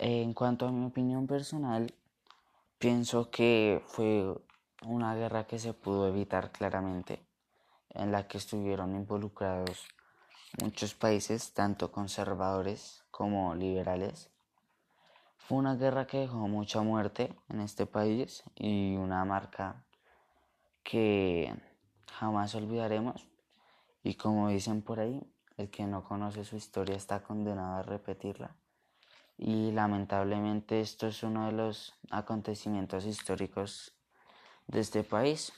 En cuanto a mi opinión personal, pienso que fue una guerra que se pudo evitar claramente, en la que estuvieron involucrados muchos países, tanto conservadores como liberales. Fue una guerra que dejó mucha muerte en este país y una marca que jamás olvidaremos. Y como dicen por ahí, el que no conoce su historia está condenado a repetirla. Y lamentablemente esto es uno de los acontecimientos históricos de este país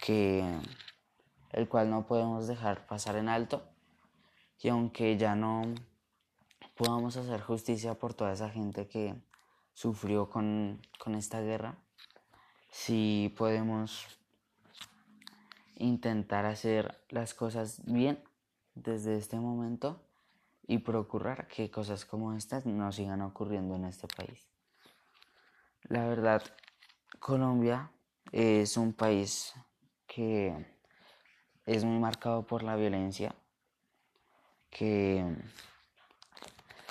que el cual no podemos dejar pasar en alto y aunque ya no podamos hacer justicia por toda esa gente que sufrió con, con esta guerra, sí podemos intentar hacer las cosas bien desde este momento y procurar que cosas como estas no sigan ocurriendo en este país. La verdad, Colombia es un país que es muy marcado por la violencia, que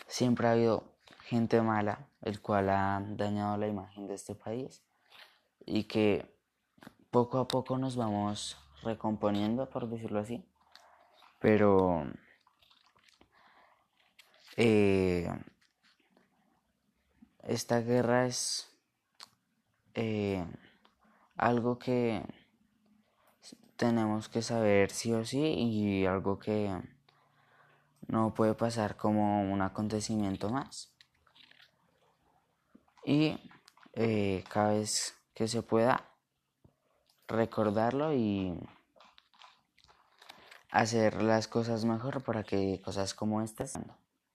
siempre ha habido gente mala, el cual ha dañado la imagen de este país y que poco a poco nos vamos recomponiendo, por decirlo así. Pero eh, esta guerra es eh, algo que tenemos que saber sí o sí y algo que no puede pasar como un acontecimiento más. Y eh, cada vez que se pueda recordarlo y hacer las cosas mejor para que cosas como estas